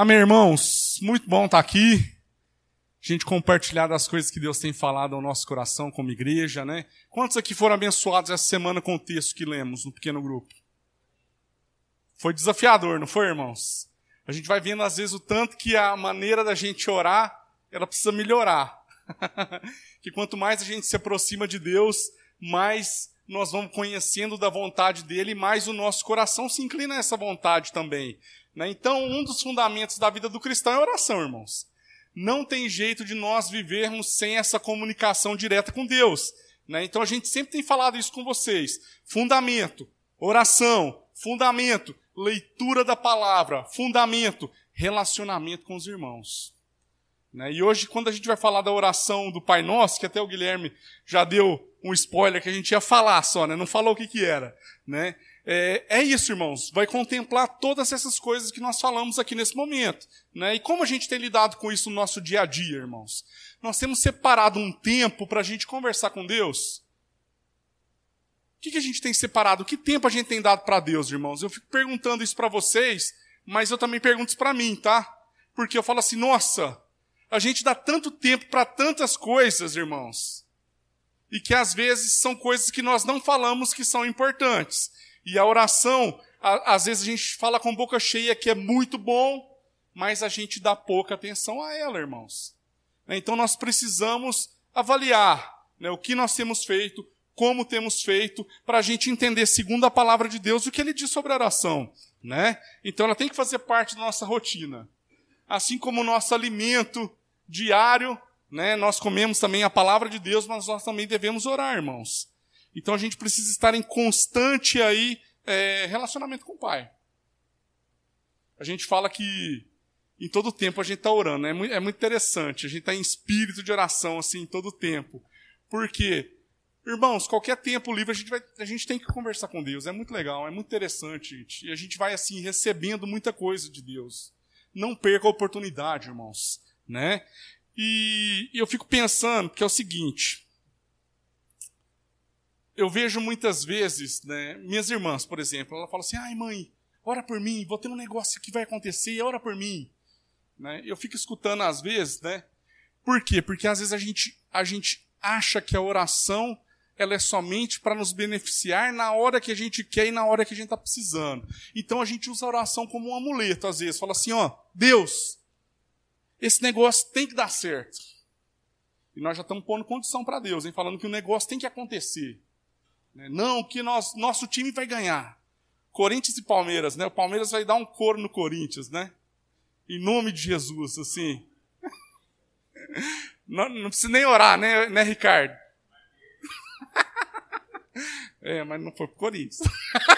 Amém, irmãos? Muito bom estar aqui. A gente compartilhar das coisas que Deus tem falado ao nosso coração como igreja, né? Quantos aqui foram abençoados essa semana com o texto que lemos no pequeno grupo? Foi desafiador, não foi, irmãos? A gente vai vendo às vezes o tanto que a maneira da gente orar, ela precisa melhorar. que quanto mais a gente se aproxima de Deus, mais nós vamos conhecendo da vontade dele, mais o nosso coração se inclina a essa vontade também. Né? Então, um dos fundamentos da vida do cristão é oração, irmãos. Não tem jeito de nós vivermos sem essa comunicação direta com Deus. Né? Então, a gente sempre tem falado isso com vocês. Fundamento, oração, fundamento, leitura da palavra, fundamento, relacionamento com os irmãos. Né? E hoje, quando a gente vai falar da oração do Pai Nosso, que até o Guilherme já deu um spoiler que a gente ia falar só, né? não falou o que, que era. Né? É, é, isso, irmãos. Vai contemplar todas essas coisas que nós falamos aqui nesse momento. Né? E como a gente tem lidado com isso no nosso dia a dia, irmãos? Nós temos separado um tempo para a gente conversar com Deus. O que, que a gente tem separado? Que tempo a gente tem dado para Deus, irmãos? Eu fico perguntando isso para vocês, mas eu também pergunto isso para mim, tá? Porque eu falo assim, nossa, a gente dá tanto tempo para tantas coisas, irmãos. E que às vezes são coisas que nós não falamos que são importantes. E a oração, a, às vezes a gente fala com boca cheia que é muito bom, mas a gente dá pouca atenção a ela, irmãos. Então nós precisamos avaliar né, o que nós temos feito, como temos feito, para a gente entender, segundo a palavra de Deus, o que ele diz sobre a oração. Né? Então ela tem que fazer parte da nossa rotina. Assim como o nosso alimento diário, né, nós comemos também a palavra de Deus, mas nós também devemos orar, irmãos. Então a gente precisa estar em constante aí é, relacionamento com o Pai. A gente fala que em todo tempo a gente está orando, né? é muito, é muito interessante. A gente está em espírito de oração assim em todo tempo. Por quê? Irmãos, qualquer tempo livre a gente, vai, a gente tem que conversar com Deus. É muito legal, é muito interessante, gente. E a gente vai assim recebendo muita coisa de Deus. Não perca a oportunidade, irmãos, né? E, e eu fico pensando que é o seguinte: eu vejo muitas vezes, né, minhas irmãs, por exemplo, ela fala assim: ai mãe, ora por mim, vou ter um negócio que vai acontecer, ora por mim. Né? Eu fico escutando às vezes, né? Por quê? Porque às vezes a gente, a gente acha que a oração ela é somente para nos beneficiar na hora que a gente quer e na hora que a gente está precisando. Então a gente usa a oração como um amuleto, às vezes. Fala assim, ó, Deus, esse negócio tem que dar certo. E nós já estamos pondo condição para Deus, hein? falando que o negócio tem que acontecer. Né? Não, que nós, nosso time vai ganhar. Corinthians e Palmeiras, né? O Palmeiras vai dar um coro no Corinthians, né? Em nome de Jesus, assim. Não, não precisa nem orar, né, né Ricardo? É, mas não foi pro Corinthians.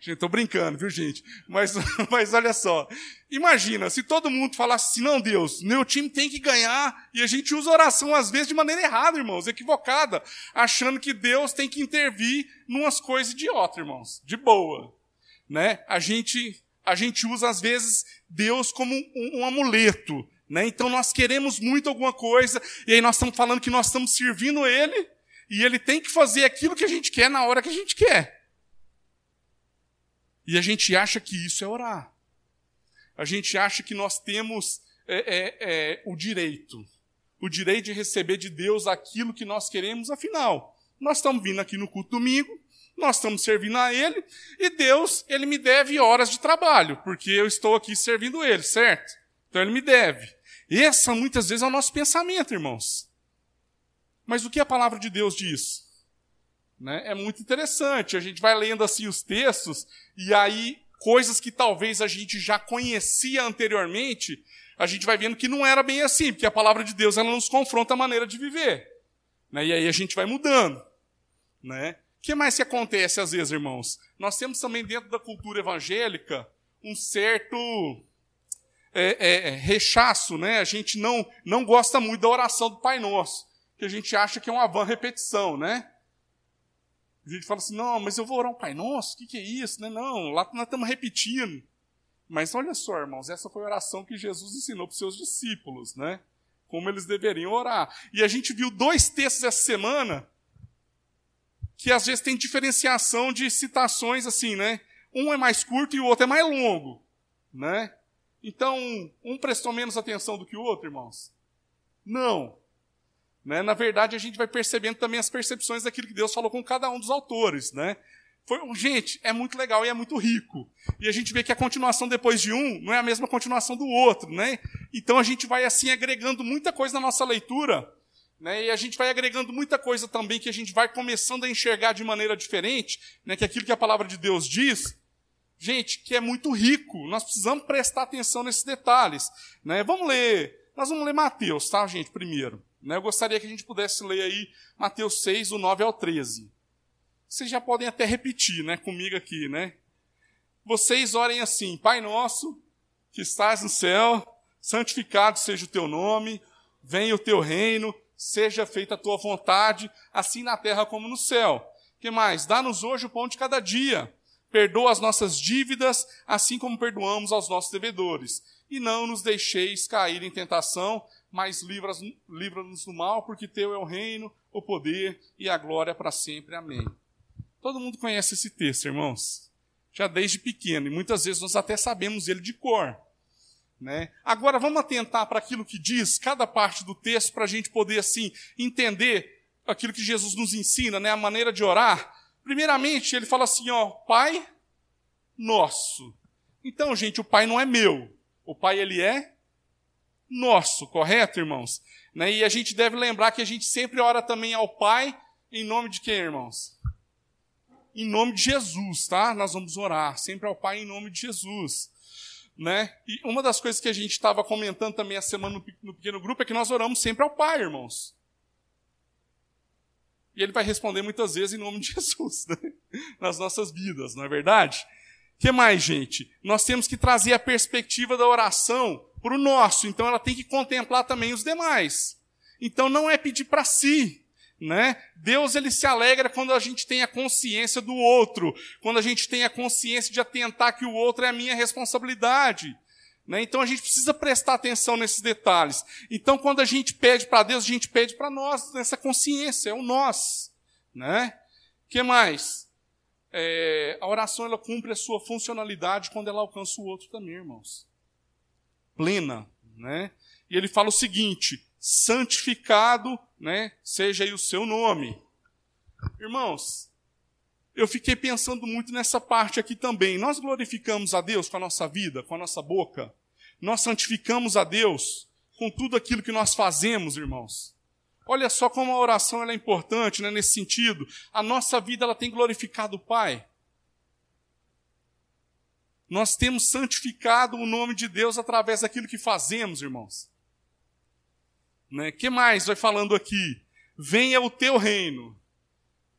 Gente, tô brincando, viu, gente? Mas, mas olha só. Imagina, se todo mundo falasse assim, não, Deus, meu time tem que ganhar, e a gente usa oração, às vezes, de maneira errada, irmãos, equivocada, achando que Deus tem que intervir numas coisas idiotas, irmãos, de boa. Né? A gente, a gente usa, às vezes, Deus como um, um amuleto. Né? Então nós queremos muito alguma coisa, e aí nós estamos falando que nós estamos servindo Ele, e Ele tem que fazer aquilo que a gente quer na hora que a gente quer. E a gente acha que isso é orar. A gente acha que nós temos é, é, é, o direito. O direito de receber de Deus aquilo que nós queremos, afinal. Nós estamos vindo aqui no culto domingo, nós estamos servindo a Ele, e Deus, Ele me deve horas de trabalho, porque eu estou aqui servindo Ele, certo? Então Ele me deve. Esse muitas vezes é o nosso pensamento, irmãos. Mas o que a palavra de Deus diz? Né? É muito interessante. A gente vai lendo assim os textos e aí coisas que talvez a gente já conhecia anteriormente, a gente vai vendo que não era bem assim, porque a palavra de Deus ela nos confronta a maneira de viver. Né? E aí a gente vai mudando. Né? O que mais que acontece às vezes, irmãos? Nós temos também dentro da cultura evangélica um certo é, é, é rechaço, né? A gente não, não gosta muito da oração do Pai Nosso, que a gente acha que é uma vã repetição, né? A gente fala assim, não, mas eu vou orar um Pai Nosso, o que, que é isso? Não, né? não, lá nós estamos repetindo. Mas olha só, irmãos, essa foi a oração que Jesus ensinou para os seus discípulos, né? Como eles deveriam orar. E a gente viu dois textos essa semana que às vezes tem diferenciação de citações assim, né? Um é mais curto e o outro é mais longo. né? Então, um prestou menos atenção do que o outro, irmãos? Não. Né? Na verdade, a gente vai percebendo também as percepções daquilo que Deus falou com cada um dos autores, né? Foi, gente, é muito legal e é muito rico. E a gente vê que a continuação depois de um não é a mesma continuação do outro, né? Então a gente vai assim agregando muita coisa na nossa leitura, né? E a gente vai agregando muita coisa também que a gente vai começando a enxergar de maneira diferente, né? Que aquilo que a palavra de Deus diz, gente, que é muito rico. Nós precisamos prestar atenção nesses detalhes, né? Vamos ler. Nós vamos ler Mateus, tá, gente, primeiro. Né? Eu gostaria que a gente pudesse ler aí Mateus 6, do 9 ao 13. Vocês já podem até repetir, né, comigo aqui, né? Vocês orem assim: Pai nosso, que estás no céu, santificado seja o teu nome, venha o teu reino, seja feita a tua vontade, assim na terra como no céu. Que mais? Dá-nos hoje o pão de cada dia. Perdoa as nossas dívidas, assim como perdoamos aos nossos devedores. E não nos deixeis cair em tentação, mas livra-nos do mal, porque teu é o reino, o poder e a glória para sempre. Amém. Todo mundo conhece esse texto, irmãos. Já desde pequeno, e muitas vezes nós até sabemos ele de cor. Né? Agora vamos atentar para aquilo que diz cada parte do texto para a gente poder assim entender aquilo que Jesus nos ensina, né? a maneira de orar. Primeiramente, ele fala assim: ó, Pai nosso. Então, gente, o Pai não é meu. O Pai ele é nosso, correto, irmãos? Né? E a gente deve lembrar que a gente sempre ora também ao Pai em nome de quem, irmãos? em nome de Jesus, tá? Nós vamos orar sempre ao Pai em nome de Jesus. Né? E uma das coisas que a gente estava comentando também a semana no pequeno grupo é que nós oramos sempre ao Pai, irmãos. E ele vai responder muitas vezes em nome de Jesus, né? nas nossas vidas, não é verdade? Que mais, gente? Nós temos que trazer a perspectiva da oração para o nosso, então ela tem que contemplar também os demais. Então não é pedir para si, né? Deus ele se alegra quando a gente tem a consciência do outro, quando a gente tem a consciência de atentar que o outro é a minha responsabilidade. Né? Então a gente precisa prestar atenção nesses detalhes. Então quando a gente pede para Deus, a gente pede para nós nessa consciência, é o nós. Né? que mais? É, a oração ela cumpre a sua funcionalidade quando ela alcança o outro também, irmãos. Plena. Né? E ele fala o seguinte: santificado né, seja aí o seu nome. Irmãos, eu fiquei pensando muito nessa parte aqui também. Nós glorificamos a Deus com a nossa vida, com a nossa boca. Nós santificamos a Deus com tudo aquilo que nós fazemos, irmãos. Olha só como a oração é importante né, nesse sentido. A nossa vida ela tem glorificado o Pai. Nós temos santificado o nome de Deus através daquilo que fazemos, irmãos. Né? que mais vai falando aqui? Venha o teu reino.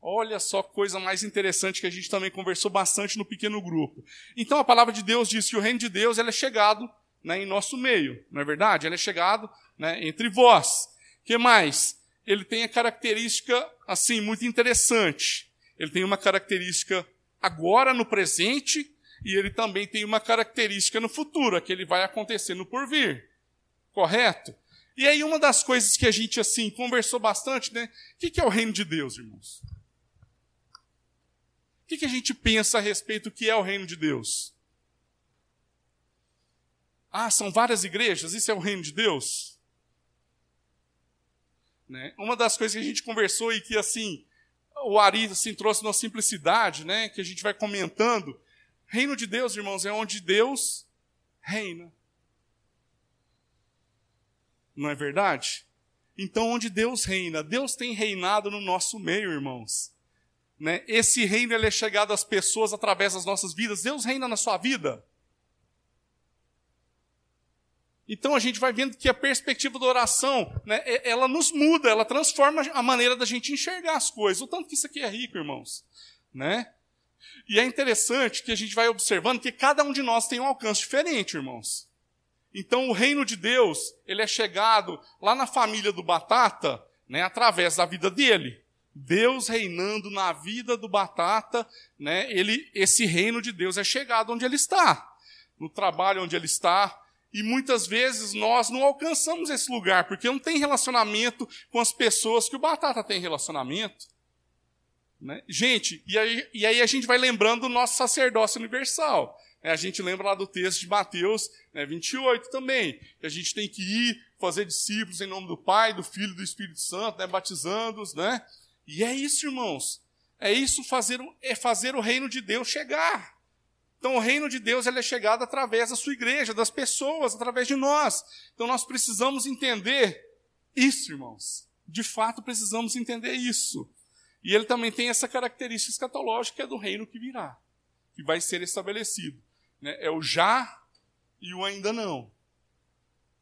Olha só coisa mais interessante que a gente também conversou bastante no pequeno grupo. Então a palavra de Deus diz que o reino de Deus é chegado né, em nosso meio, não é verdade? Ele é chegado né, entre vós. que mais? Ele tem a característica assim muito interessante. Ele tem uma característica agora no presente e ele também tem uma característica no futuro, que ele vai acontecer no porvir. Correto? E aí, uma das coisas que a gente, assim, conversou bastante, né? O que é o reino de Deus, irmãos? O que a gente pensa a respeito do que é o reino de Deus? Ah, são várias igrejas? Isso é o reino de Deus? Né? Uma das coisas que a gente conversou e que, assim, o Ari assim, trouxe uma simplicidade, né? Que a gente vai comentando. Reino de Deus, irmãos, é onde Deus reina. Não é verdade? Então, onde Deus reina, Deus tem reinado no nosso meio, irmãos. Né? Esse reino ele é chegado às pessoas através das nossas vidas. Deus reina na sua vida. Então a gente vai vendo que a perspectiva da oração, né, ela nos muda, ela transforma a maneira da gente enxergar as coisas. O tanto que isso aqui é rico, irmãos. Né? E é interessante que a gente vai observando que cada um de nós tem um alcance diferente, irmãos. Então o reino de Deus, ele é chegado lá na família do Batata, né, através da vida dele. Deus reinando na vida do Batata, né, ele, esse reino de Deus é chegado onde ele está, no trabalho onde ele está, e muitas vezes nós não alcançamos esse lugar, porque não tem relacionamento com as pessoas que o Batata tem relacionamento. Né? Gente, e aí, e aí a gente vai lembrando do nosso sacerdócio universal. A gente lembra lá do texto de Mateus né, 28 também, que a gente tem que ir fazer discípulos em nome do Pai, do Filho e do Espírito Santo, né, batizando-os, né? E é isso, irmãos. É isso fazer, é fazer o reino de Deus chegar. Então, o reino de Deus ele é chegado através da sua igreja, das pessoas, através de nós. Então, nós precisamos entender isso, irmãos. De fato, precisamos entender isso. E ele também tem essa característica escatológica é do reino que virá, que vai ser estabelecido. Né? É o já e o ainda não.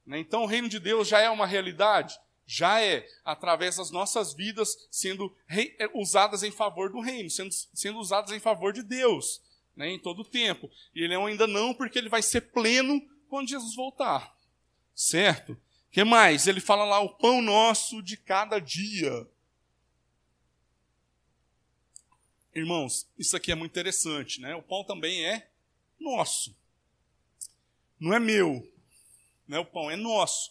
Né? Então, o reino de Deus já é uma realidade? Já é, através das nossas vidas sendo é, usadas em favor do reino, sendo, sendo usadas em favor de Deus né, em todo o tempo. E ele é um ainda não, porque ele vai ser pleno quando Jesus voltar. Certo? que mais? Ele fala lá o pão nosso de cada dia. Irmãos, isso aqui é muito interessante, né? O pão também é nosso. Não é meu. Né? O pão é nosso.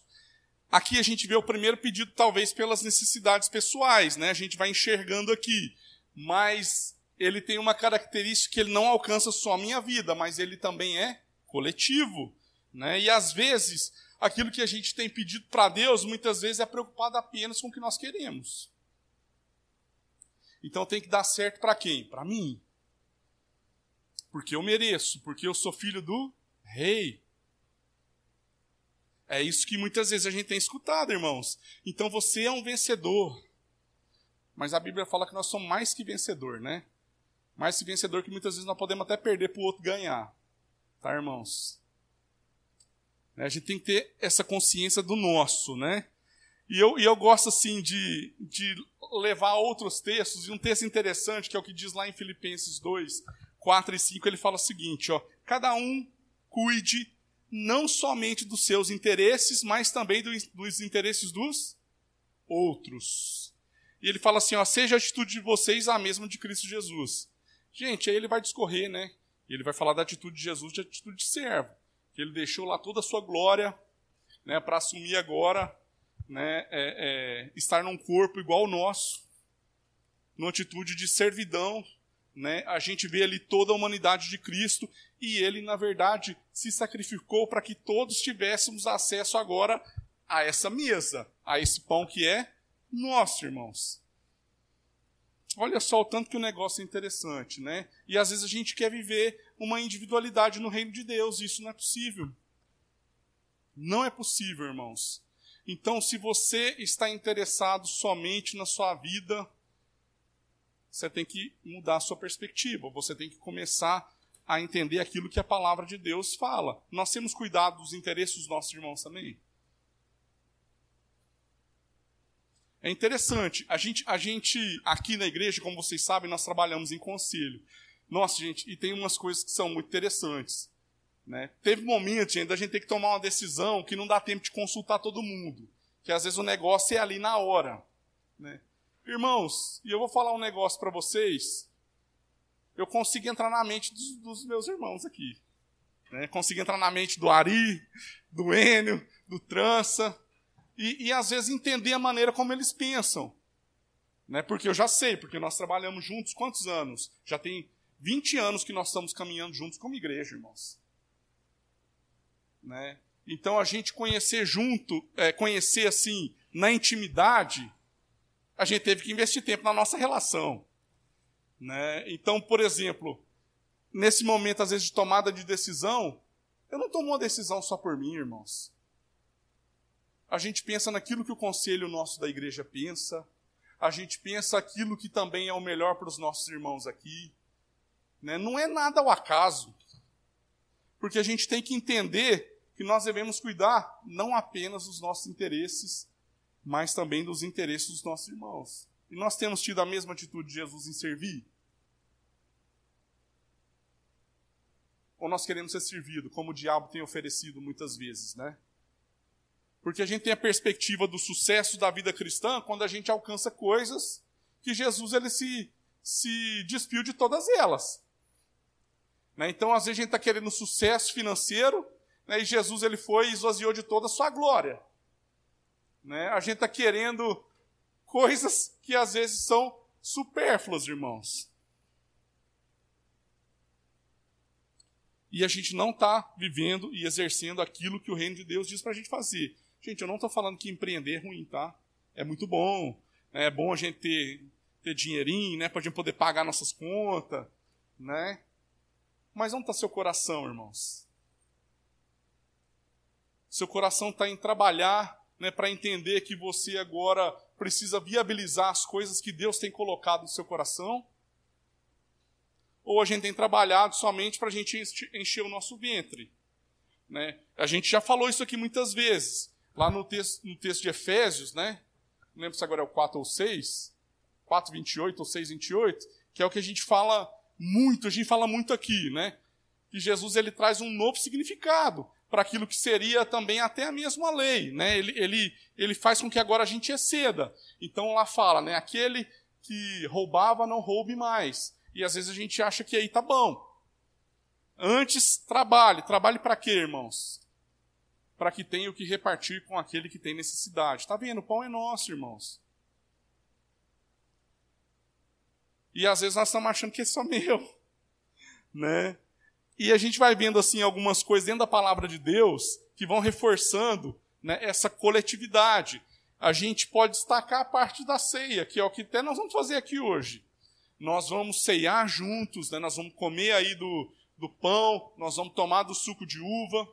Aqui a gente vê o primeiro pedido, talvez pelas necessidades pessoais, né? A gente vai enxergando aqui. Mas ele tem uma característica que ele não alcança só a minha vida, mas ele também é coletivo. Né? E às vezes, aquilo que a gente tem pedido para Deus, muitas vezes é preocupado apenas com o que nós queremos. Então tem que dar certo para quem? Para mim. Porque eu mereço, porque eu sou filho do rei. É isso que muitas vezes a gente tem escutado, irmãos. Então você é um vencedor. Mas a Bíblia fala que nós somos mais que vencedor, né? mais que vencedor que muitas vezes nós podemos até perder para o outro ganhar. Tá, irmãos? A gente tem que ter essa consciência do nosso, né? E eu, e eu gosto, assim, de, de levar outros textos, e um texto interessante, que é o que diz lá em Filipenses 2, 4 e 5, ele fala o seguinte, ó, cada um cuide não somente dos seus interesses, mas também dos, dos interesses dos outros. E ele fala assim, ó, seja a atitude de vocês a mesma de Cristo Jesus, Gente, aí ele vai discorrer, né? Ele vai falar da atitude de Jesus, de atitude de servo. Que ele deixou lá toda a sua glória né, para assumir agora né, é, é, estar num corpo igual ao nosso, numa atitude de servidão. Né? A gente vê ali toda a humanidade de Cristo e ele, na verdade, se sacrificou para que todos tivéssemos acesso agora a essa mesa, a esse pão que é nosso, irmãos. Olha só o tanto que o negócio é interessante, né? E às vezes a gente quer viver uma individualidade no reino de Deus, e isso não é possível. Não é possível, irmãos. Então, se você está interessado somente na sua vida, você tem que mudar a sua perspectiva, você tem que começar a entender aquilo que a palavra de Deus fala. Nós temos cuidado dos interesses dos nossos irmãos também. É interessante. A gente, a gente, aqui na igreja, como vocês sabem, nós trabalhamos em conselho. Nossa, gente, e tem umas coisas que são muito interessantes. Né? Teve momentos ainda a gente tem que tomar uma decisão que não dá tempo de consultar todo mundo. Que às vezes o negócio é ali na hora. Né? Irmãos, e eu vou falar um negócio para vocês. Eu consigo entrar na mente dos, dos meus irmãos aqui. Né? Consigo entrar na mente do Ari, do Enio, do Trança e, e às vezes entender a maneira como eles pensam. Né? Porque eu já sei, porque nós trabalhamos juntos quantos anos? Já tem 20 anos que nós estamos caminhando juntos como igreja, irmãos. Né? Então a gente conhecer junto, é, conhecer assim, na intimidade, a gente teve que investir tempo na nossa relação. Né? Então, por exemplo, nesse momento, às vezes, de tomada de decisão, eu não tomo uma decisão só por mim, irmãos a gente pensa naquilo que o conselho nosso da igreja pensa, a gente pensa aquilo que também é o melhor para os nossos irmãos aqui. Né? Não é nada ao acaso, porque a gente tem que entender que nós devemos cuidar não apenas dos nossos interesses, mas também dos interesses dos nossos irmãos. E nós temos tido a mesma atitude de Jesus em servir? Ou nós queremos ser servido, como o diabo tem oferecido muitas vezes, né? Porque a gente tem a perspectiva do sucesso da vida cristã quando a gente alcança coisas que Jesus ele se, se despiu de todas elas. Né? Então, às vezes, a gente está querendo sucesso financeiro né? e Jesus ele foi e esvaziou de toda a sua glória. Né? A gente está querendo coisas que às vezes são supérfluas, irmãos. e a gente não está vivendo e exercendo aquilo que o reino de Deus diz para a gente fazer. Gente, eu não estou falando que empreender é ruim, tá? É muito bom. É bom a gente ter, ter dinheirinho, né? Para a gente poder pagar nossas contas, né? Mas onde está seu coração, irmãos? Seu coração está em trabalhar né, para entender que você agora precisa viabilizar as coisas que Deus tem colocado no seu coração? Ou a gente tem trabalhado somente para a gente encher o nosso ventre? Né? A gente já falou isso aqui muitas vezes. Lá no texto, no texto de Efésios, né? não lembro se agora é o 4 ou 6, 4, 28 ou 6, 28, que é o que a gente fala muito, a gente fala muito aqui, né? Que Jesus ele traz um novo significado para aquilo que seria também até a mesma lei, né? Ele, ele, ele faz com que agora a gente exceda. Então lá fala, né? Aquele que roubava não roube mais. E às vezes a gente acha que aí tá bom. Antes trabalhe, trabalhe para quê, irmãos? Para que tenha o que repartir com aquele que tem necessidade. Tá vendo? O pão é nosso, irmãos. E às vezes nós estamos achando que é só meu, né? E a gente vai vendo assim algumas coisas dentro da palavra de Deus que vão reforçando né, essa coletividade. A gente pode destacar a parte da ceia, que é o que até nós vamos fazer aqui hoje. Nós vamos ceiar juntos, né, nós vamos comer aí do, do pão, nós vamos tomar do suco de uva,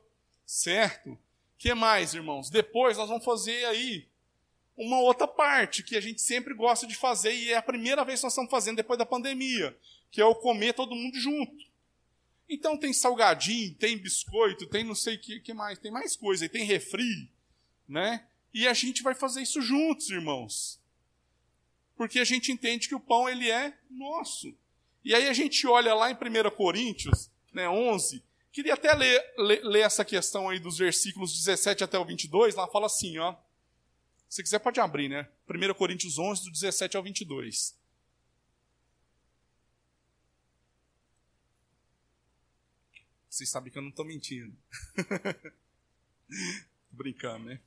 certo? que mais, irmãos? Depois nós vamos fazer aí uma outra parte que a gente sempre gosta de fazer e é a primeira vez que nós estamos fazendo depois da pandemia, que é o comer todo mundo junto. Então tem salgadinho, tem biscoito, tem não sei o que, que mais, tem mais coisa, tem refri, né? E a gente vai fazer isso juntos, irmãos. Porque a gente entende que o pão ele é nosso. E aí a gente olha lá em 1 Coríntios, né, 11, queria até ler, ler, ler essa questão aí dos versículos 17 até o 22, lá fala assim, ó. Se quiser pode abrir, né? 1 Coríntios 11, do 17 ao 22. Vocês sabem que eu não estou mentindo. brincando, né?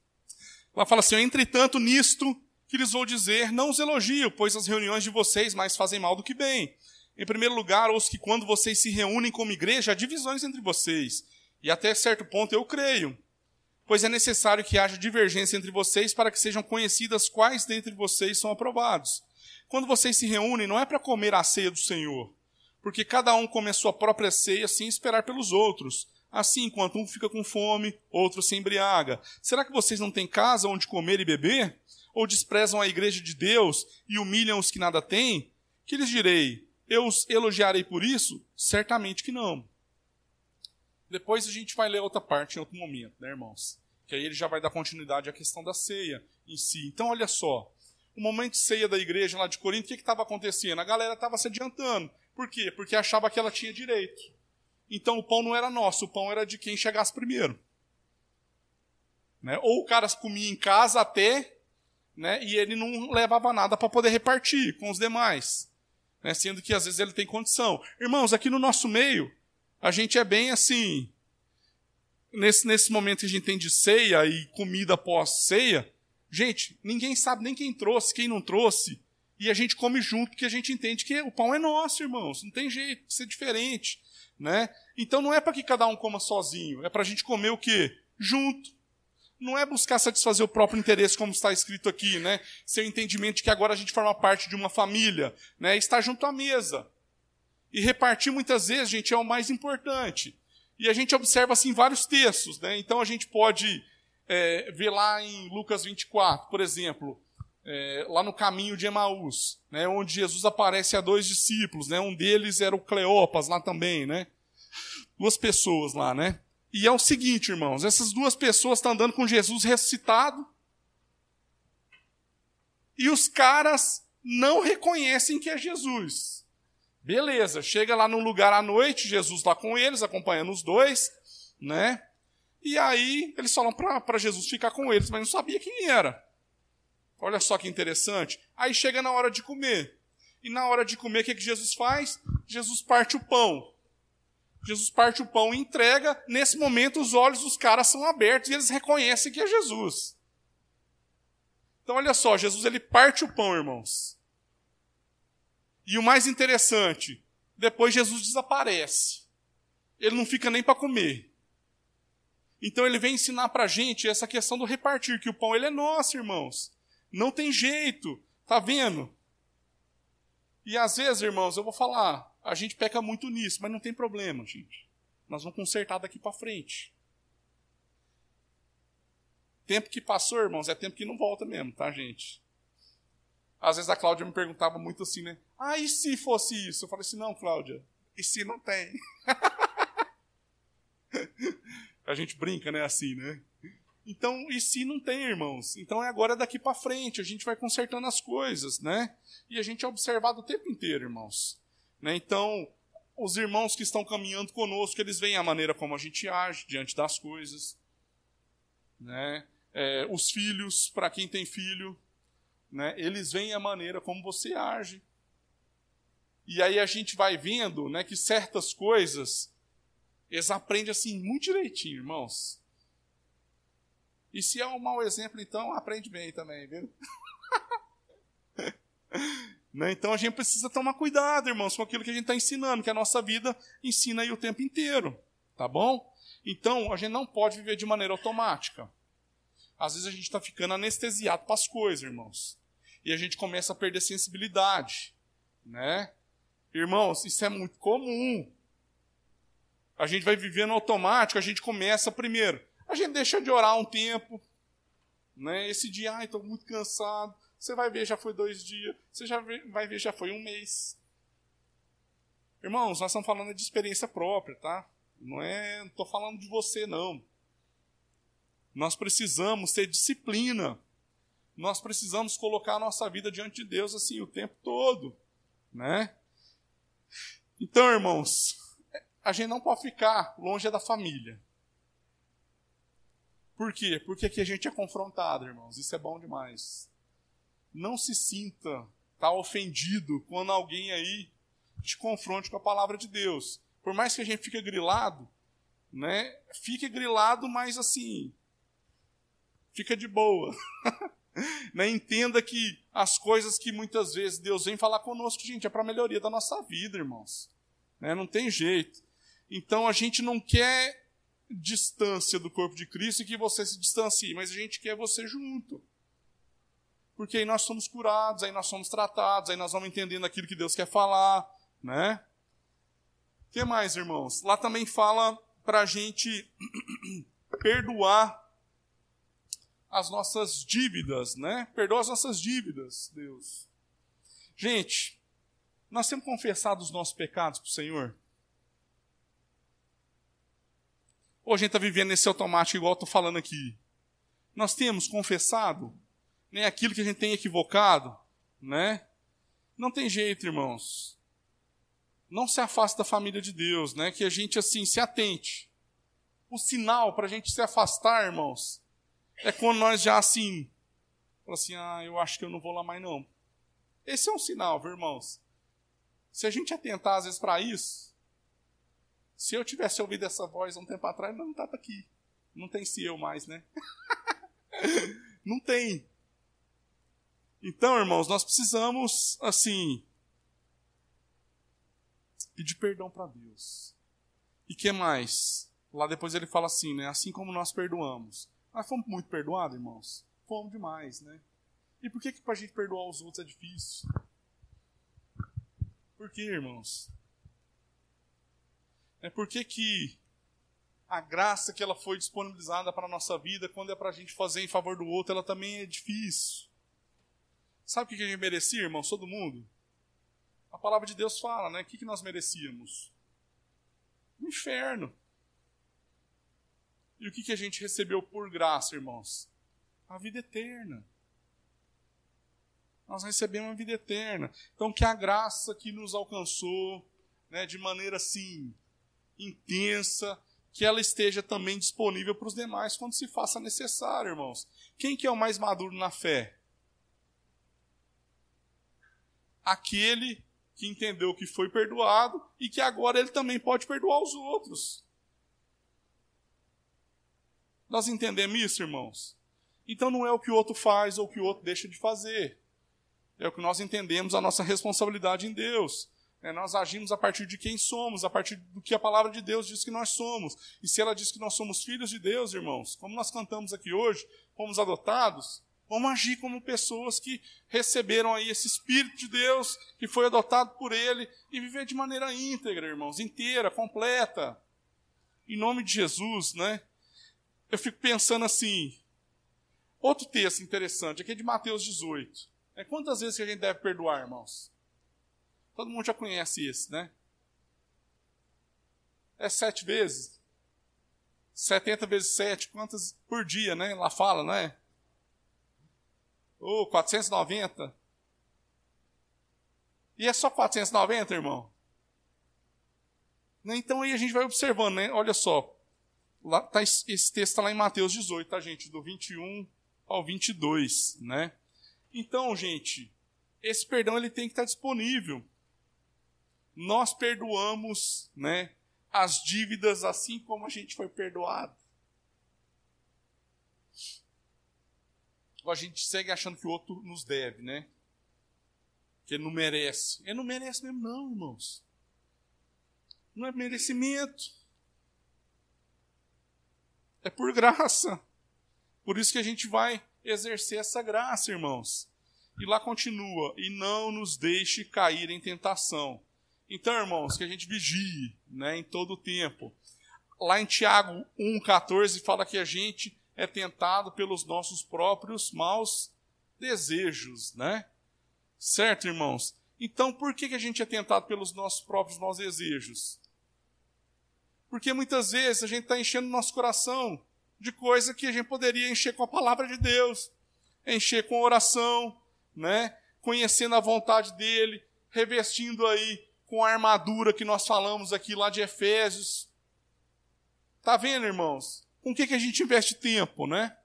Ela fala assim: entretanto, nisto que lhes vou dizer, não os elogio, pois as reuniões de vocês mais fazem mal do que bem. Em primeiro lugar, ouço que quando vocês se reúnem como igreja, há divisões entre vocês. E até certo ponto eu creio. Pois é necessário que haja divergência entre vocês para que sejam conhecidas quais dentre vocês são aprovados. Quando vocês se reúnem, não é para comer a ceia do Senhor, porque cada um come a sua própria ceia sem esperar pelos outros. Assim, enquanto um fica com fome, outro se embriaga. Será que vocês não têm casa onde comer e beber? Ou desprezam a igreja de Deus e humilham os que nada têm? Que lhes direi? Eu os elogiarei por isso? Certamente que não. Depois a gente vai ler outra parte em outro momento, né, irmãos? Que aí ele já vai dar continuidade à questão da ceia em si. Então, olha só. O momento de ceia da igreja lá de Corinto, o que estava acontecendo? A galera estava se adiantando. Por quê? Porque achava que ela tinha direito. Então o pão não era nosso, o pão era de quem chegasse primeiro. Né? Ou o cara comia em casa até, né? e ele não levava nada para poder repartir com os demais. Né? Sendo que às vezes ele tem condição. Irmãos, aqui no nosso meio, a gente é bem assim. Nesse, nesse momento que a gente tem de ceia e comida pós-ceia, gente, ninguém sabe nem quem trouxe, quem não trouxe. E a gente come junto, porque a gente entende que o pão é nosso, irmãos. Não tem jeito de ser diferente. Né? Então não é para que cada um coma sozinho, é para a gente comer o quê? Junto. Não é buscar satisfazer o próprio interesse, como está escrito aqui, né? Seu entendimento de que agora a gente forma parte de uma família, né? Estar junto à mesa. E repartir muitas vezes, gente, é o mais importante. E a gente observa assim vários textos, né? Então a gente pode é, ver lá em Lucas 24, por exemplo, é, lá no caminho de Emaús, né, onde Jesus aparece a dois discípulos, né, um deles era o Cleopas lá também, né, duas pessoas lá, né, e é o seguinte, irmãos, essas duas pessoas estão andando com Jesus ressuscitado, e os caras não reconhecem que é Jesus. Beleza, chega lá num lugar à noite, Jesus lá com eles, acompanhando os dois, né? E aí eles falam para Jesus ficar com eles, mas não sabia quem era. Olha só que interessante. Aí chega na hora de comer. E na hora de comer, o que, que Jesus faz? Jesus parte o pão. Jesus parte o pão e entrega. Nesse momento, os olhos dos caras são abertos e eles reconhecem que é Jesus. Então, olha só, Jesus ele parte o pão, irmãos. E o mais interessante, depois Jesus desaparece. ele não fica nem para comer. Então ele vem ensinar para a gente essa questão do repartir, que o pão ele é nosso, irmãos. Não tem jeito, tá vendo? E às vezes, irmãos, eu vou falar, a gente peca muito nisso, mas não tem problema, gente. Nós vamos consertar daqui para frente. Tempo que passou, irmãos, é tempo que não volta mesmo, tá, gente? Às vezes a Cláudia me perguntava muito assim, né? Ah, e se fosse isso? Eu falei assim, não, Cláudia, e se não tem? a gente brinca, né, assim, né? Então, e se não tem, irmãos? Então é agora daqui para frente, a gente vai consertando as coisas, né? E a gente é observado o tempo inteiro, irmãos. Né? Então, os irmãos que estão caminhando conosco, eles veem a maneira como a gente age diante das coisas. Né? É, os filhos, para quem tem filho, né? eles veem a maneira como você age. E aí a gente vai vendo né, que certas coisas, eles aprendem assim muito direitinho, irmãos. E se é um mau exemplo, então aprende bem também, viu? né? Então a gente precisa tomar cuidado, irmãos, com aquilo que a gente está ensinando, que a nossa vida ensina aí o tempo inteiro, tá bom? Então a gente não pode viver de maneira automática. Às vezes a gente está ficando anestesiado para as coisas, irmãos. E a gente começa a perder sensibilidade, né? Irmãos, isso é muito comum. A gente vai vivendo automático, a gente começa primeiro a gente deixa de orar um tempo. Né? Esse dia, ai, estou muito cansado. Você vai ver, já foi dois dias. Você já vai ver, já foi um mês. Irmãos, nós estamos falando de experiência própria, tá? Não é, estou falando de você, não. Nós precisamos ter disciplina. Nós precisamos colocar a nossa vida diante de Deus assim o tempo todo, né? Então, irmãos, a gente não pode ficar longe da família. Por quê? Porque aqui a gente é confrontado, irmãos. Isso é bom demais. Não se sinta tá ofendido quando alguém aí te confronte com a palavra de Deus. Por mais que a gente fique grilado, né? Fique grilado, mas assim, fica de boa. né? Entenda que as coisas que muitas vezes Deus vem falar conosco, gente, é para melhoria da nossa vida, irmãos. Né? Não tem jeito. Então a gente não quer distância do corpo de Cristo e que você se distancie, mas a gente quer você junto. Porque aí nós somos curados, aí nós somos tratados, aí nós vamos entendendo aquilo que Deus quer falar, né? O que mais, irmãos? Lá também fala para a gente perdoar as nossas dívidas, né? Perdoa as nossas dívidas, Deus. Gente, nós temos confessado os nossos pecados para o Senhor? Ou a gente está vivendo nesse automático igual eu estou falando aqui? Nós temos confessado né, aquilo que a gente tem equivocado, né? Não tem jeito, irmãos. Não se afaste da família de Deus, né? Que a gente assim se atente. O sinal para a gente se afastar, irmãos, é quando nós já assim, assim, ah, eu acho que eu não vou lá mais não. Esse é um sinal, viu, irmãos. Se a gente atentar às vezes para isso, se eu tivesse ouvido essa voz um tempo atrás, não estava aqui. Não tem se eu mais, né? não tem. Então, irmãos, nós precisamos, assim, pedir perdão para Deus. E que mais? Lá depois ele fala assim, né? Assim como nós perdoamos. Nós fomos muito perdoados, irmãos? Fomos demais, né? E por que, que para a gente perdoar os outros é difícil? Por que, irmãos? É por que, que a graça que ela foi disponibilizada para a nossa vida, quando é para a gente fazer em favor do outro, ela também é difícil. Sabe o que a gente merecia, irmão? Todo mundo? A palavra de Deus fala, né? O que nós merecíamos? O inferno. E o que a gente recebeu por graça, irmãos? A vida eterna. Nós recebemos a vida eterna. Então, que a graça que nos alcançou, né, de maneira assim, intensa, que ela esteja também disponível para os demais quando se faça necessário, irmãos. Quem que é o mais maduro na fé? Aquele que entendeu que foi perdoado e que agora ele também pode perdoar os outros. Nós entendemos isso, irmãos? Então não é o que o outro faz ou o que o outro deixa de fazer. É o que nós entendemos a nossa responsabilidade em Deus. Né? Nós agimos a partir de quem somos, a partir do que a palavra de Deus diz que nós somos. E se ela diz que nós somos filhos de Deus, irmãos, como nós cantamos aqui hoje, fomos adotados, vamos agir como pessoas que receberam aí esse Espírito de Deus, que foi adotado por Ele, e viver de maneira íntegra, irmãos, inteira, completa. Em nome de Jesus, né? Eu fico pensando assim. Outro texto interessante, aqui é de Mateus 18. É quantas vezes que a gente deve perdoar, irmãos? Todo mundo já conhece esse, né? É sete vezes. 70 vezes 7, quantas por dia, né? Lá fala, não é? Ou oh, 490. E é só 490, irmão? Né? Então aí a gente vai observando, né? Olha só. Lá, tá, esse texto está lá em Mateus 18, tá, gente? Do 21 ao 22, né? Então, gente, esse perdão ele tem que estar disponível nós perdoamos né, as dívidas assim como a gente foi perdoado. A gente segue achando que o outro nos deve, né? Que ele não merece. Ele não merece mesmo, não, irmãos. Não é merecimento. É por graça. Por isso que a gente vai exercer essa graça, irmãos. E lá continua: e não nos deixe cair em tentação, então, irmãos, que a gente vigie né, em todo o tempo. Lá em Tiago 1,14 fala que a gente é tentado pelos nossos próprios maus desejos, né? Certo, irmãos? Então, por que, que a gente é tentado pelos nossos próprios maus desejos? Porque muitas vezes a gente está enchendo nosso coração de coisa que a gente poderia encher com a palavra de Deus, encher com oração, né? Conhecendo a vontade dele, revestindo aí com a armadura que nós falamos aqui lá de Efésios. Tá vendo, irmãos? Com o que, que a gente investe tempo, né?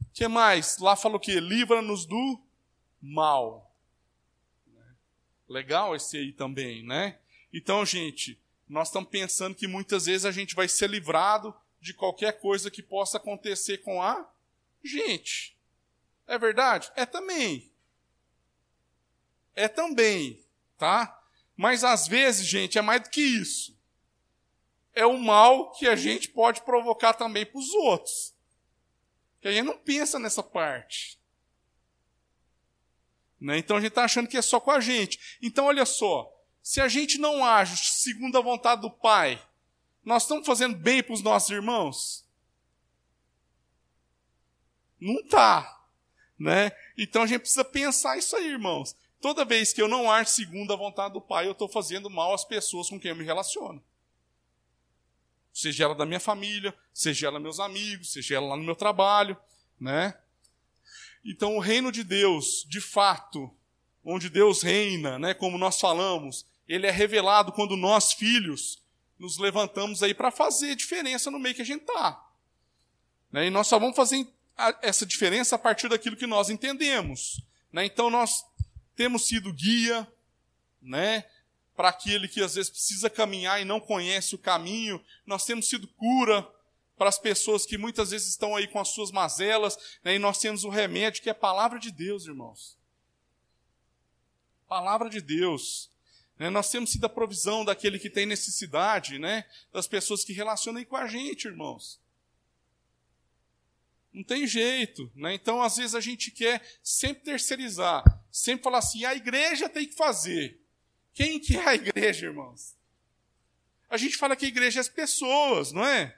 O que mais? Lá fala o quê? Livra-nos do mal. Legal esse aí também, né? Então, gente, nós estamos pensando que muitas vezes a gente vai ser livrado de qualquer coisa que possa acontecer com a gente. É verdade? É também é também, tá? Mas às vezes, gente, é mais do que isso. É o mal que a gente pode provocar também para os outros. Que a gente não pensa nessa parte. Né? Então a gente está achando que é só com a gente. Então, olha só. Se a gente não age segundo a vontade do Pai, nós estamos fazendo bem para os nossos irmãos? Não está. Né? Então a gente precisa pensar isso aí, irmãos. Toda vez que eu não acho segundo a vontade do Pai, eu estou fazendo mal às pessoas com quem eu me relaciono. Seja ela da minha família, seja ela meus amigos, seja ela lá no meu trabalho, né? Então, o reino de Deus, de fato, onde Deus reina, né, como nós falamos, ele é revelado quando nós, filhos, nos levantamos aí para fazer diferença no meio que a gente está. Né? E nós só vamos fazer essa diferença a partir daquilo que nós entendemos. Né? Então, nós temos sido guia, né? Para aquele que às vezes precisa caminhar e não conhece o caminho, nós temos sido cura para as pessoas que muitas vezes estão aí com as suas mazelas, né? e nós temos o remédio que é a palavra de Deus, irmãos. Palavra de Deus. Né? Nós temos sido a provisão daquele que tem necessidade, né? das pessoas que relacionam aí com a gente, irmãos. Não tem jeito. Né? Então, às vezes, a gente quer sempre terceirizar, sempre falar assim: a igreja tem que fazer. Quem que é a igreja, irmãos? A gente fala que a igreja é as pessoas, não é?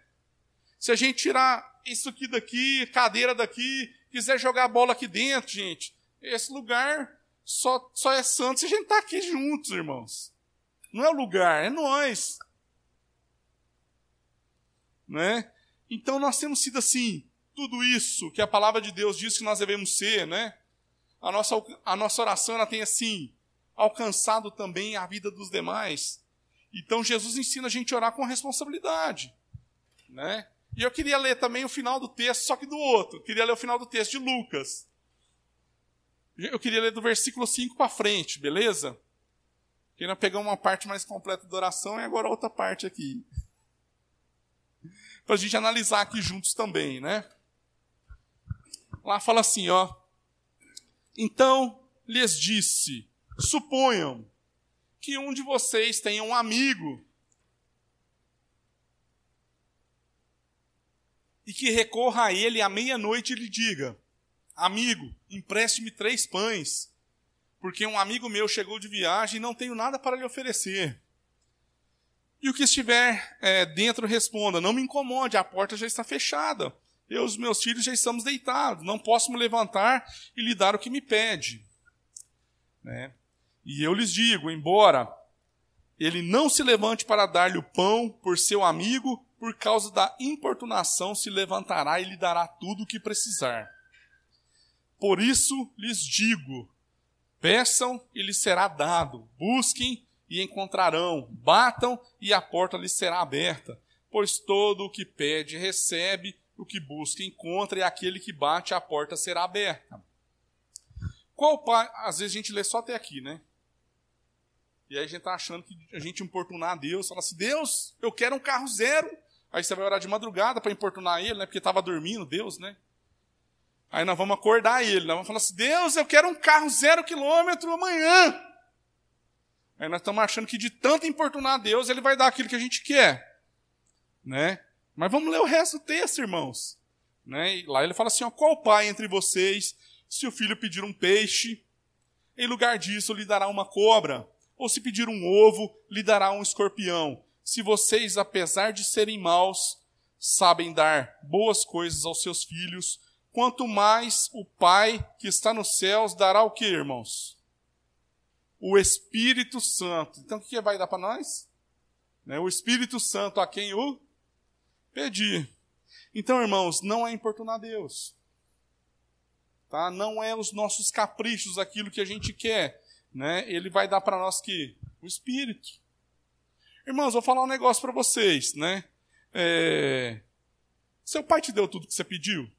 Se a gente tirar isso aqui daqui, cadeira daqui, quiser jogar a bola aqui dentro, gente, esse lugar só, só é santo se a gente está aqui juntos, irmãos. Não é o lugar, é nós. Né? Então nós temos sido assim, tudo isso que a palavra de Deus diz que nós devemos ser, né? A nossa, a nossa oração ela tem assim alcançado também a vida dos demais. Então Jesus ensina a gente a orar com responsabilidade, né? E eu queria ler também o final do texto, só que do outro. Eu queria ler o final do texto de Lucas. Eu queria ler do versículo 5 para frente, beleza? Queria pegar uma parte mais completa da oração e agora outra parte aqui. Para a gente analisar aqui juntos também, né? Lá fala assim, ó. Então lhes disse: Suponham que um de vocês tenha um amigo e que recorra a ele à meia-noite e lhe diga: Amigo, empreste-me três pães, porque um amigo meu chegou de viagem e não tenho nada para lhe oferecer. E o que estiver é, dentro responda: Não me incomode, a porta já está fechada. Eu os meus filhos já estamos deitados, não posso me levantar e lhe dar o que me pede. Né? E eu lhes digo: embora ele não se levante para dar-lhe o pão por seu amigo, por causa da importunação se levantará e lhe dará tudo o que precisar. Por isso lhes digo: peçam e lhes será dado, busquem e encontrarão, batam e a porta lhes será aberta. Pois todo o que pede recebe, o que busca encontra, e aquele que bate a porta será aberta. Qual pai. Às vezes a gente lê só até aqui, né? E aí a gente está achando que a gente importunar a Deus, fala assim: Deus, eu quero um carro zero. Aí você vai orar de madrugada para importunar ele, né? Porque estava dormindo, Deus, né? Aí nós vamos acordar ele, nós vamos falar assim: Deus, eu quero um carro zero quilômetro amanhã. Aí nós estamos achando que de tanto importunar a Deus, ele vai dar aquilo que a gente quer. Né? Mas vamos ler o resto do texto, irmãos. Né? E lá ele fala assim: ó, qual pai entre vocês, se o filho pedir um peixe, em lugar disso lhe dará uma cobra? Ou se pedir um ovo, lhe dará um escorpião? se vocês, apesar de serem maus, sabem dar boas coisas aos seus filhos, quanto mais o Pai que está nos céus dará o que, irmãos? O Espírito Santo. Então o que vai dar para nós? Né, o Espírito Santo a quem o pedir. Então, irmãos, não é importunar Deus. Tá? Não é os nossos caprichos, aquilo que a gente quer. Né? Ele vai dar para nós que? O Espírito. Irmãos, vou falar um negócio para vocês, né? É... Seu pai te deu tudo que você pediu?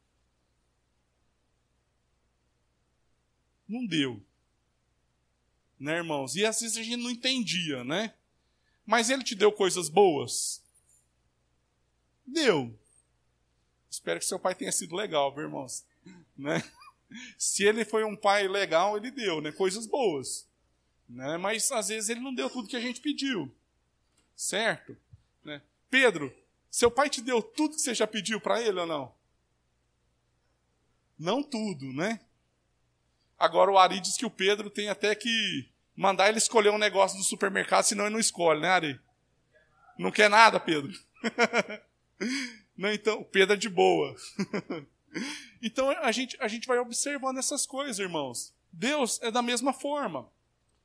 Não deu. Né, irmãos? E às vezes a gente não entendia, né? Mas ele te deu coisas boas? Deu. Espero que seu pai tenha sido legal, viu, irmãos? Né? Se ele foi um pai legal, ele deu, né? Coisas boas. Né? Mas às vezes ele não deu tudo que a gente pediu certo? Né? Pedro, seu pai te deu tudo que você já pediu para ele ou não? Não tudo, né? Agora o Ari diz que o Pedro tem até que mandar ele escolher um negócio no supermercado, senão ele não escolhe, né, Ari? Não quer nada, Pedro. não, então, o Pedro é de boa. então a gente, a gente vai observando essas coisas, irmãos. Deus é da mesma forma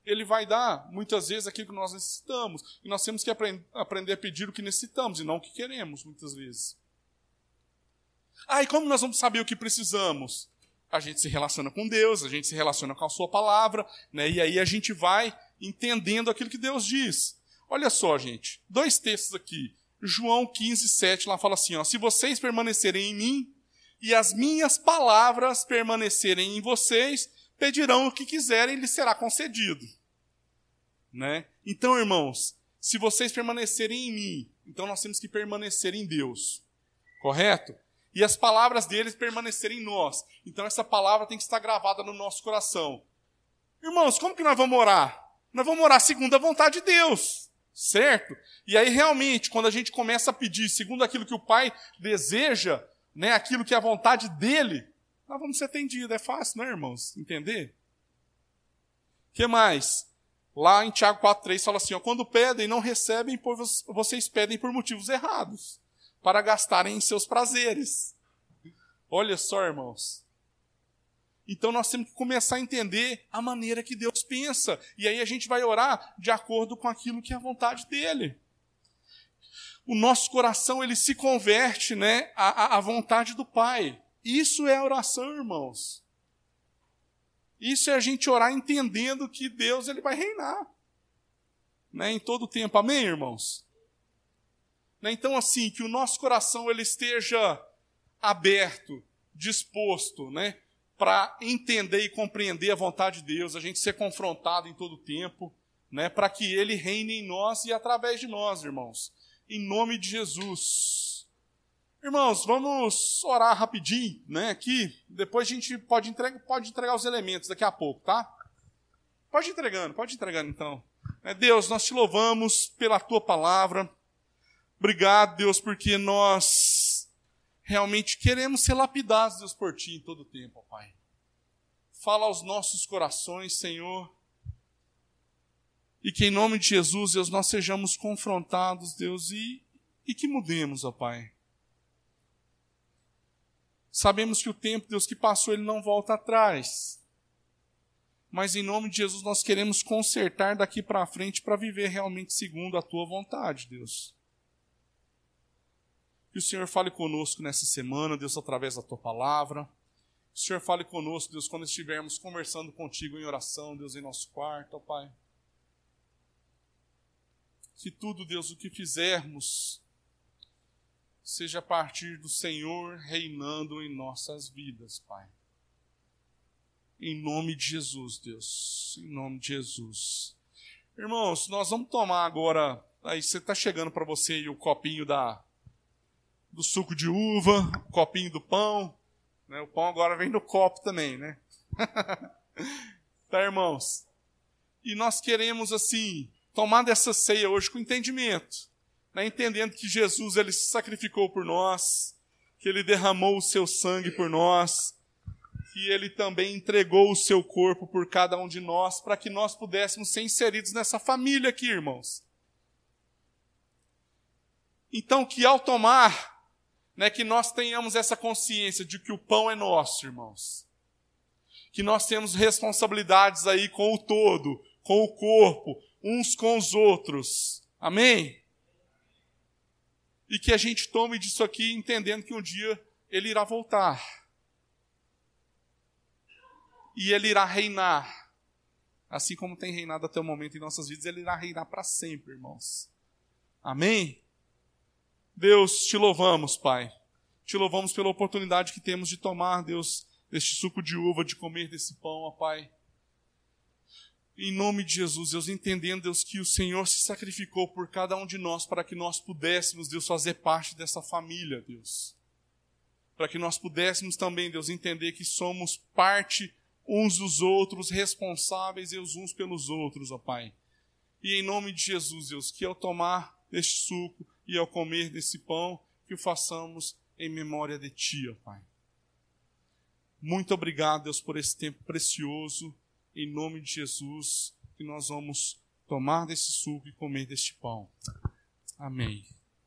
ele vai dar, muitas vezes, aquilo que nós necessitamos. E nós temos que aprender a pedir o que necessitamos e não o que queremos, muitas vezes. Ah, e como nós vamos saber o que precisamos? A gente se relaciona com Deus, a gente se relaciona com a Sua palavra, né? e aí a gente vai entendendo aquilo que Deus diz. Olha só, gente, dois textos aqui. João 15, 7, lá fala assim: ó, Se vocês permanecerem em mim e as minhas palavras permanecerem em vocês, pedirão o que quiserem e lhes será concedido. Né? Então, irmãos, se vocês permanecerem em mim, então nós temos que permanecer em Deus. Correto? E as palavras deles permanecerem em nós. Então essa palavra tem que estar gravada no nosso coração. Irmãos, como que nós vamos orar? Nós vamos orar segundo a vontade de Deus. Certo? E aí realmente, quando a gente começa a pedir segundo aquilo que o Pai deseja, né, aquilo que é a vontade dele, nós vamos ser atendidos. É fácil, né, irmãos? Entender? O que mais? Lá em Tiago 4,3 fala assim: ó, quando pedem, não recebem, pois vocês pedem por motivos errados, para gastarem em seus prazeres. Olha só, irmãos. Então nós temos que começar a entender a maneira que Deus pensa. E aí a gente vai orar de acordo com aquilo que é a vontade dele. O nosso coração ele se converte né, à, à vontade do Pai. Isso é a oração, irmãos. Isso é a gente orar entendendo que Deus ele vai reinar. Né, em todo o tempo. Amém, irmãos? Né, então, assim, que o nosso coração ele esteja aberto, disposto, né, para entender e compreender a vontade de Deus, a gente ser confrontado em todo o tempo, né, para que Ele reine em nós e através de nós, irmãos. Em nome de Jesus. Irmãos, vamos orar rapidinho, né? Aqui, depois a gente pode entregar, pode entregar os elementos daqui a pouco, tá? Pode entregando, pode entregando então. É, Deus, nós te louvamos pela tua palavra. Obrigado, Deus, porque nós realmente queremos ser lapidados, Deus, por ti em todo o tempo, Pai. Fala aos nossos corações, Senhor. E que em nome de Jesus, Deus, nós sejamos confrontados, Deus, e, e que mudemos, ó Pai. Sabemos que o tempo, Deus, que passou, ele não volta atrás. Mas em nome de Jesus nós queremos consertar daqui para frente para viver realmente segundo a tua vontade, Deus. Que o Senhor fale conosco nessa semana, Deus, através da tua palavra. Que o Senhor fale conosco, Deus, quando estivermos conversando contigo em oração, Deus, em nosso quarto, ó Pai. Que tudo, Deus, o que fizermos, seja a partir do Senhor reinando em nossas vidas, Pai. Em nome de Jesus, Deus. Em nome de Jesus. Irmãos, nós vamos tomar agora. Aí você está chegando para você o copinho da, do suco de uva, o copinho do pão. Né? O pão agora vem no copo também, né? tá, irmãos? E nós queremos, assim, tomar dessa ceia hoje com entendimento. Né? Entendendo que Jesus ele se sacrificou por nós, que ele derramou o seu sangue por nós que ele também entregou o seu corpo por cada um de nós, para que nós pudéssemos ser inseridos nessa família aqui, irmãos. Então, que ao tomar, né, que nós tenhamos essa consciência de que o pão é nosso, irmãos. Que nós temos responsabilidades aí com o todo, com o corpo, uns com os outros. Amém? E que a gente tome disso aqui entendendo que um dia ele irá voltar e ele irá reinar. Assim como tem reinado até o momento em nossas vidas, ele irá reinar para sempre, irmãos. Amém? Deus, te louvamos, Pai. Te louvamos pela oportunidade que temos de tomar, Deus, deste suco de uva, de comer desse pão, ó Pai. Em nome de Jesus, Deus, entendendo, Deus, que o Senhor se sacrificou por cada um de nós para que nós pudéssemos, Deus, fazer parte dessa família, Deus. Para que nós pudéssemos também, Deus, entender que somos parte uns dos outros, responsáveis os uns pelos outros, ó Pai. E em nome de Jesus, Deus, que ao tomar deste suco e ao comer desse pão, que o façamos em memória de Ti, ó Pai. Muito obrigado, Deus, por esse tempo precioso. Em nome de Jesus, que nós vamos tomar desse suco e comer deste pão. Amém.